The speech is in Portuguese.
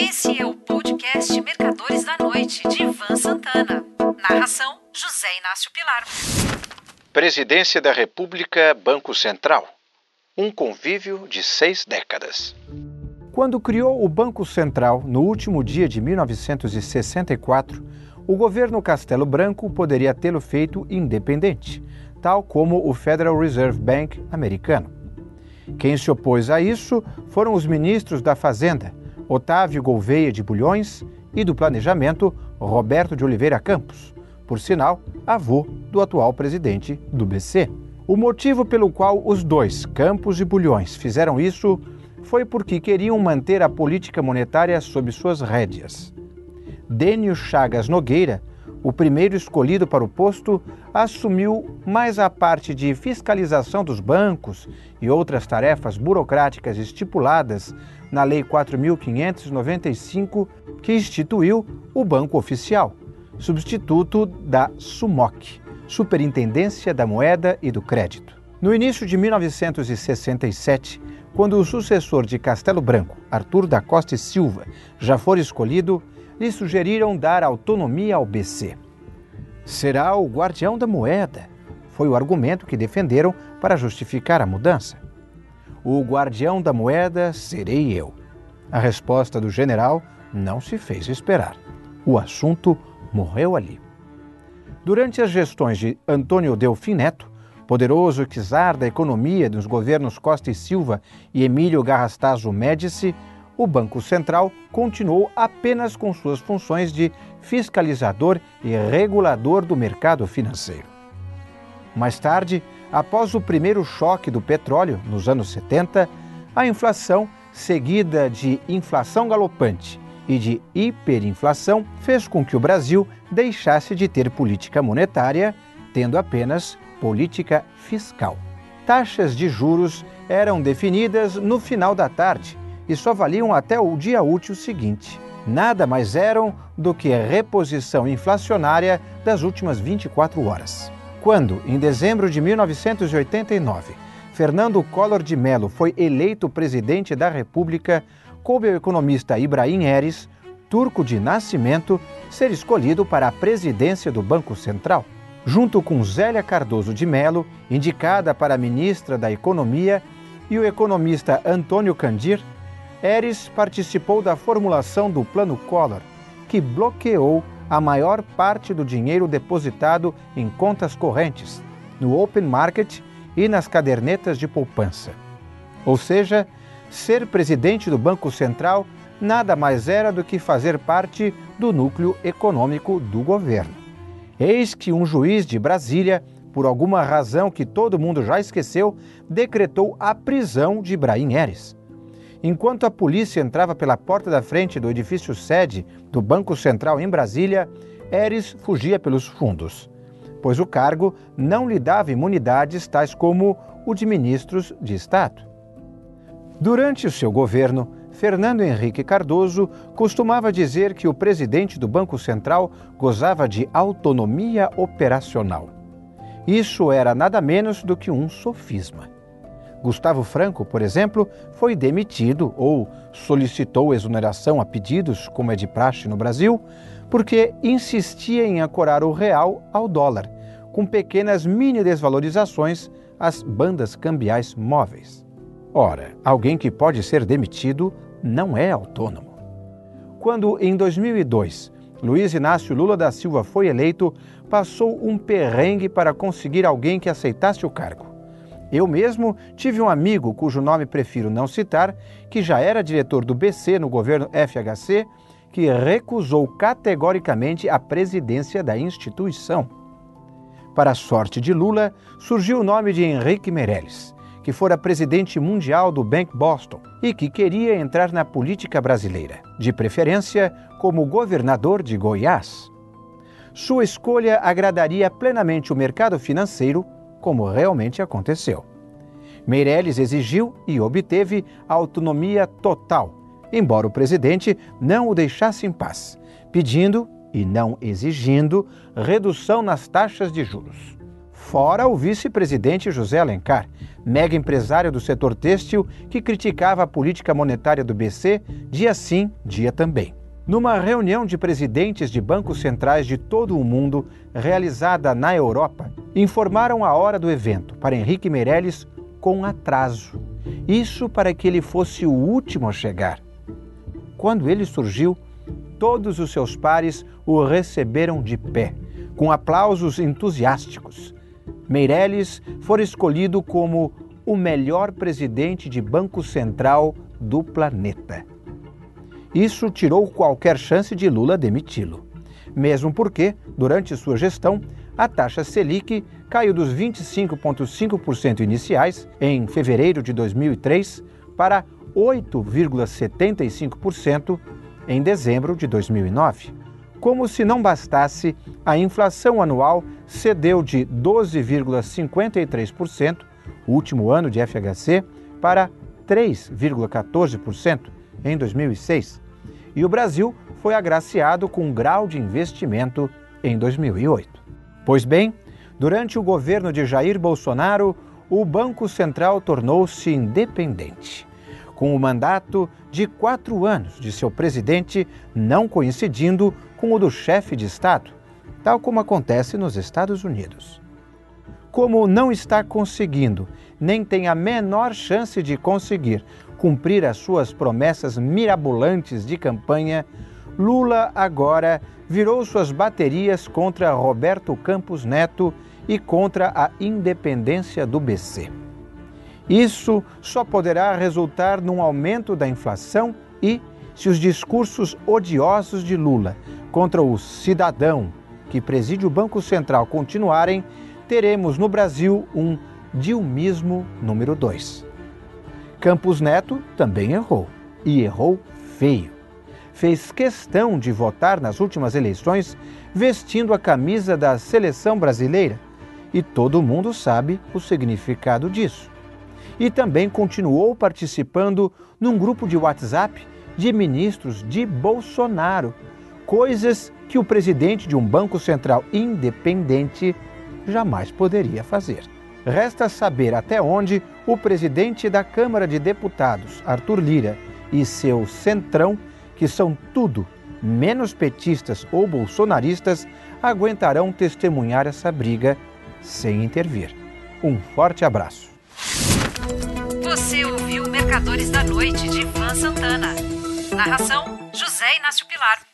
Esse é o podcast Mercadores da Noite, de Ivan Santana. Narração: José Inácio Pilar. Presidência da República, Banco Central. Um convívio de seis décadas. Quando criou o Banco Central, no último dia de 1964, o governo Castelo Branco poderia tê-lo feito independente, tal como o Federal Reserve Bank americano. Quem se opôs a isso foram os ministros da Fazenda, Otávio Gouveia de Bulhões, e do Planejamento, Roberto de Oliveira Campos, por sinal, avô do atual presidente do BC. O motivo pelo qual os dois, Campos e Bulhões, fizeram isso foi porque queriam manter a política monetária sob suas rédeas. Dênio Chagas Nogueira, o primeiro escolhido para o posto, assumiu mais a parte de fiscalização dos bancos e outras tarefas burocráticas estipuladas na Lei 4.595, que instituiu o Banco Oficial, substituto da SUMOC, Superintendência da Moeda e do Crédito. No início de 1967, quando o sucessor de Castelo Branco, Arthur da Costa e Silva, já for escolhido, lhe sugeriram dar autonomia ao BC. Será o guardião da moeda, foi o argumento que defenderam para justificar a mudança. O guardião da moeda serei eu. A resposta do general não se fez esperar. O assunto morreu ali. Durante as gestões de Antônio Delfim Neto, poderoso czar da economia dos governos Costa e Silva e Emílio Garrastazu Médici, o Banco Central continuou apenas com suas funções de fiscalizador e regulador do mercado financeiro. Mais tarde, após o primeiro choque do petróleo, nos anos 70, a inflação, seguida de inflação galopante e de hiperinflação, fez com que o Brasil deixasse de ter política monetária, tendo apenas política fiscal. Taxas de juros eram definidas no final da tarde e só valiam até o dia útil seguinte. Nada mais eram do que a reposição inflacionária das últimas 24 horas. Quando, em dezembro de 1989, Fernando Collor de Mello foi eleito presidente da República, coube ao economista Ibrahim Eres, turco de nascimento, ser escolhido para a presidência do Banco Central. Junto com Zélia Cardoso de Mello, indicada para ministra da Economia, e o economista Antônio Candir, Eres participou da formulação do Plano Collor, que bloqueou a maior parte do dinheiro depositado em contas correntes, no open market e nas cadernetas de poupança. Ou seja, ser presidente do Banco Central nada mais era do que fazer parte do núcleo econômico do governo. Eis que um juiz de Brasília, por alguma razão que todo mundo já esqueceu, decretou a prisão de Ibrahim Eres. Enquanto a polícia entrava pela porta da frente do edifício sede do Banco Central em Brasília, Eres fugia pelos fundos, pois o cargo não lhe dava imunidades tais como o de ministros de Estado. Durante o seu governo, Fernando Henrique Cardoso costumava dizer que o presidente do Banco Central gozava de autonomia operacional. Isso era nada menos do que um sofisma. Gustavo Franco, por exemplo, foi demitido ou solicitou exoneração a pedidos, como é de praxe no Brasil, porque insistia em ancorar o real ao dólar, com pequenas mini desvalorizações às bandas cambiais móveis. Ora, alguém que pode ser demitido não é autônomo. Quando, em 2002, Luiz Inácio Lula da Silva foi eleito, passou um perrengue para conseguir alguém que aceitasse o cargo. Eu mesmo tive um amigo cujo nome prefiro não citar, que já era diretor do BC no governo FHC, que recusou categoricamente a presidência da instituição. Para a sorte de Lula, surgiu o nome de Henrique Meirelles, que fora presidente mundial do Bank Boston e que queria entrar na política brasileira, de preferência como governador de Goiás. Sua escolha agradaria plenamente o mercado financeiro como realmente aconteceu. Meirelles exigiu e obteve autonomia total, embora o presidente não o deixasse em paz, pedindo e não exigindo redução nas taxas de juros. Fora o vice-presidente José Alencar, mega empresário do setor têxtil que criticava a política monetária do BC dia sim, dia também. Numa reunião de presidentes de bancos centrais de todo o mundo, realizada na Europa, informaram a hora do evento para Henrique Meirelles com atraso. Isso para que ele fosse o último a chegar. Quando ele surgiu, todos os seus pares o receberam de pé, com aplausos entusiásticos. Meirelles foi escolhido como o melhor presidente de Banco Central do planeta. Isso tirou qualquer chance de Lula demiti-lo. Mesmo porque, durante sua gestão, a taxa Selic caiu dos 25,5% iniciais, em fevereiro de 2003, para 8,75% em dezembro de 2009. Como se não bastasse, a inflação anual cedeu de 12,53%, último ano de FHC, para 3,14% em 2006. E o Brasil foi agraciado com um grau de investimento em 2008. Pois bem, durante o governo de Jair Bolsonaro, o Banco Central tornou-se independente com o mandato de quatro anos de seu presidente não coincidindo com o do chefe de Estado, tal como acontece nos Estados Unidos. Como não está conseguindo, nem tem a menor chance de conseguir cumprir as suas promessas mirabolantes de campanha, Lula agora virou suas baterias contra Roberto Campos Neto e contra a independência do BC. Isso só poderá resultar num aumento da inflação e, se os discursos odiosos de Lula contra o cidadão que preside o Banco Central continuarem, teremos no Brasil um dilmismo número 2. Campos Neto também errou, e errou feio. Fez questão de votar nas últimas eleições vestindo a camisa da seleção brasileira, e todo mundo sabe o significado disso e também continuou participando num grupo de WhatsApp de ministros de Bolsonaro, coisas que o presidente de um banco central independente jamais poderia fazer. Resta saber até onde o presidente da Câmara de Deputados, Arthur Lira, e seu centrão, que são tudo menos petistas ou bolsonaristas, aguentarão testemunhar essa briga sem intervir. Um forte abraço. Você ouviu Mercadores da Noite de Ivan Santana. Narração: José Inácio Pilar.